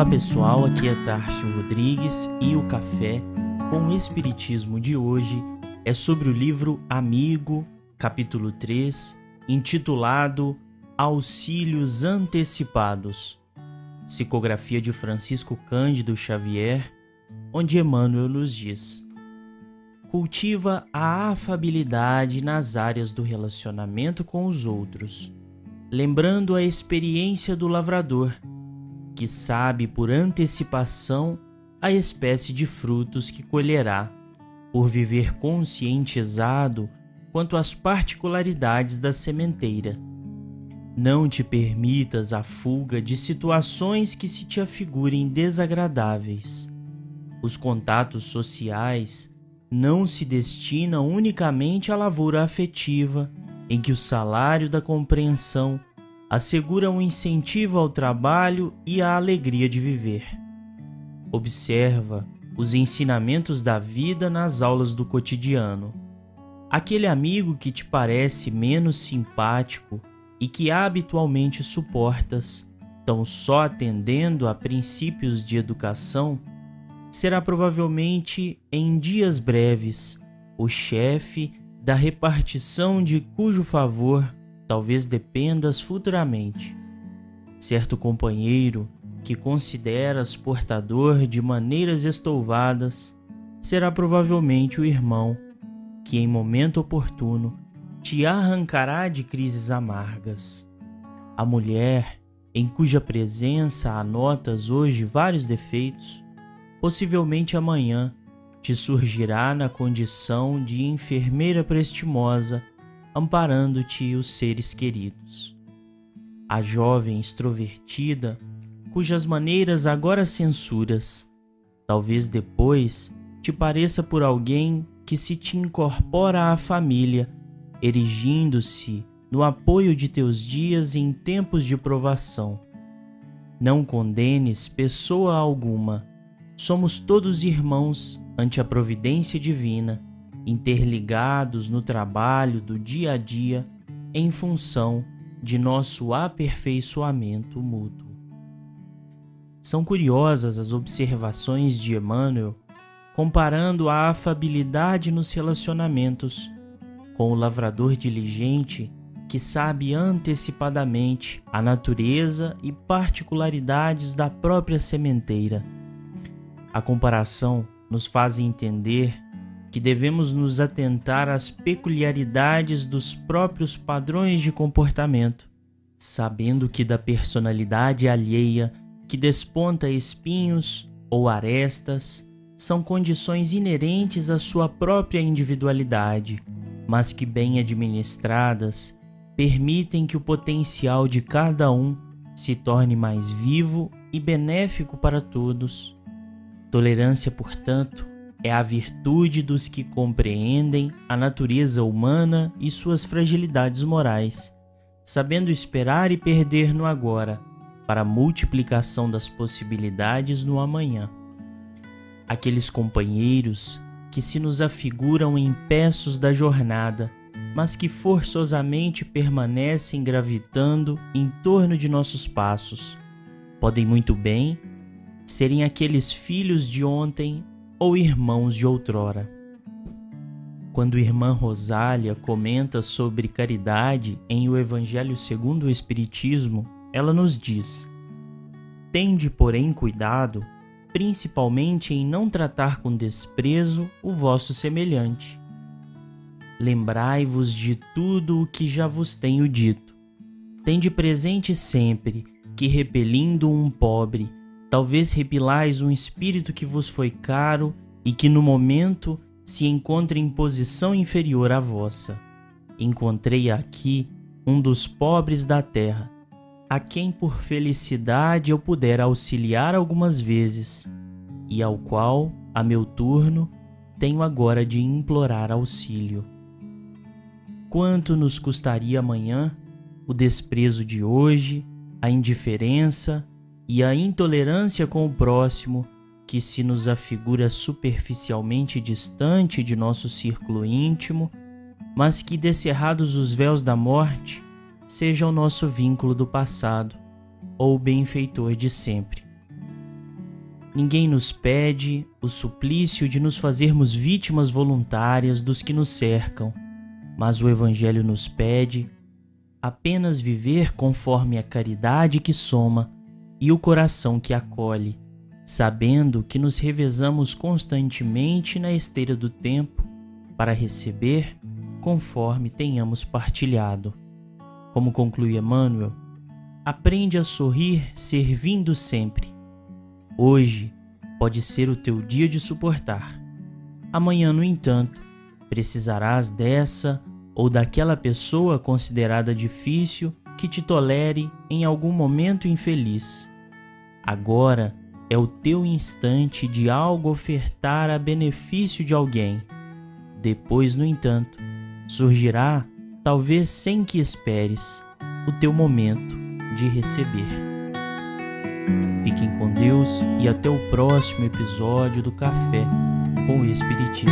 Olá pessoal, aqui é Tárcio Rodrigues e o café com o Espiritismo de hoje é sobre o livro Amigo, capítulo 3, intitulado Auxílios Antecipados, psicografia de Francisco Cândido Xavier, onde Emmanuel nos diz: Cultiva a afabilidade nas áreas do relacionamento com os outros, lembrando a experiência do lavrador que sabe por antecipação a espécie de frutos que colherá, por viver conscientizado quanto às particularidades da sementeira. Não te permitas a fuga de situações que se te afigurem desagradáveis. Os contatos sociais não se destinam unicamente à lavoura afetiva, em que o salário da compreensão assegura um incentivo ao trabalho e à alegria de viver. Observa os ensinamentos da vida nas aulas do cotidiano. Aquele amigo que te parece menos simpático e que habitualmente suportas, tão só atendendo a princípios de educação, será provavelmente, em dias breves, o chefe da repartição de cujo favor talvez dependas futuramente. Certo companheiro que consideras portador de maneiras estouvadas será provavelmente o irmão que, em momento oportuno, te arrancará de crises amargas. A mulher, em cuja presença anotas hoje vários defeitos, possivelmente amanhã te surgirá na condição de enfermeira prestimosa amparando-te os seres queridos. A jovem extrovertida, cujas maneiras agora censuras, talvez depois te pareça por alguém que se te incorpora à família, erigindo-se no apoio de teus dias em tempos de provação. Não condenes pessoa alguma, somos todos irmãos ante a providência divina interligados no trabalho do dia a dia em função de nosso aperfeiçoamento mútuo. São curiosas as observações de Emmanuel comparando a afabilidade nos relacionamentos com o lavrador diligente que sabe antecipadamente a natureza e particularidades da própria sementeira. A comparação nos faz entender que devemos nos atentar às peculiaridades dos próprios padrões de comportamento, sabendo que da personalidade alheia que desponta espinhos ou arestas são condições inerentes à sua própria individualidade, mas que, bem administradas, permitem que o potencial de cada um se torne mais vivo e benéfico para todos. Tolerância, portanto, é a virtude dos que compreendem a natureza humana e suas fragilidades morais, sabendo esperar e perder no agora, para a multiplicação das possibilidades no amanhã. Aqueles companheiros que se nos afiguram em peços da jornada, mas que forçosamente permanecem gravitando em torno de nossos passos, podem muito bem serem aqueles filhos de ontem ou irmãos de outrora. Quando irmã Rosália comenta sobre caridade em O Evangelho segundo o Espiritismo, ela nos diz: Tende, porém, cuidado, principalmente em não tratar com desprezo o vosso semelhante. Lembrai-vos de tudo o que já vos tenho dito. Tende presente sempre que, repelindo um pobre, Talvez repilais um espírito que vos foi caro e que no momento se encontra em posição inferior à vossa. Encontrei aqui um dos pobres da terra, a quem por felicidade eu puder auxiliar algumas vezes, e ao qual, a meu turno, tenho agora de implorar auxílio. Quanto nos custaria amanhã o desprezo de hoje, a indiferença, e a intolerância com o próximo, que se nos afigura superficialmente distante de nosso círculo íntimo, mas que, descerrados os véus da morte, seja o nosso vínculo do passado ou o benfeitor de sempre. Ninguém nos pede o suplício de nos fazermos vítimas voluntárias dos que nos cercam, mas o Evangelho nos pede apenas viver conforme a caridade que soma e o coração que acolhe, sabendo que nos revezamos constantemente na esteira do tempo para receber conforme tenhamos partilhado. Como conclui Emmanuel, aprende a sorrir servindo sempre Hoje pode ser o teu dia de suportar. Amanhã, no entanto, precisarás dessa ou daquela pessoa considerada difícil que te tolere em algum momento infeliz. Agora é o teu instante de algo ofertar a benefício de alguém. Depois, no entanto, surgirá, talvez sem que esperes, o teu momento de receber. Fiquem com Deus e até o próximo episódio do Café com o Espiritismo.